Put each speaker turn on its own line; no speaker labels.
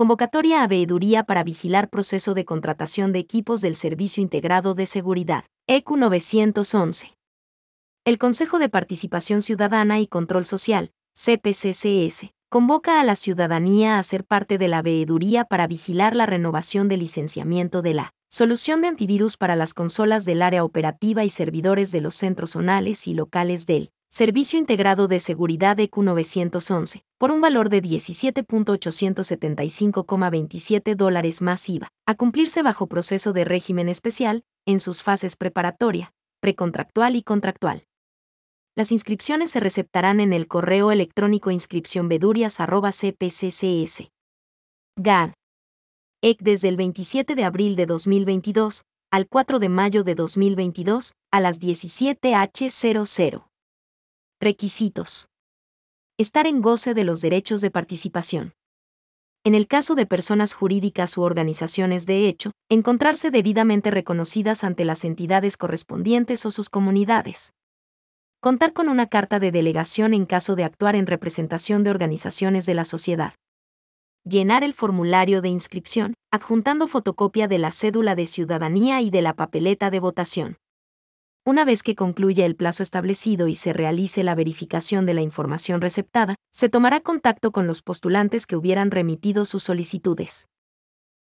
Convocatoria a veeduría para vigilar proceso de contratación de equipos del Servicio Integrado de Seguridad, EQ 911. El Consejo de Participación Ciudadana y Control Social, CPCCS, convoca a la ciudadanía a ser parte de la veeduría para vigilar la renovación del licenciamiento de la solución de antivirus para las consolas del área operativa y servidores de los centros zonales y locales del Servicio Integrado de Seguridad EQ 911, por un valor de 17.875,27 dólares más IVA, a cumplirse bajo proceso de régimen especial, en sus fases preparatoria, precontractual y contractual. Las inscripciones se receptarán en el correo electrónico inscripcionvedurias.cpccs. GAD. EC desde el 27 de abril de 2022 al 4 de mayo de 2022 a las 17h00. Requisitos. Estar en goce de los derechos de participación. En el caso de personas jurídicas u organizaciones de hecho, encontrarse debidamente reconocidas ante las entidades correspondientes o sus comunidades. Contar con una carta de delegación en caso de actuar en representación de organizaciones de la sociedad. Llenar el formulario de inscripción, adjuntando fotocopia de la cédula de ciudadanía y de la papeleta de votación. Una vez que concluya el plazo establecido y se realice la verificación de la información receptada, se tomará contacto con los postulantes que hubieran remitido sus solicitudes.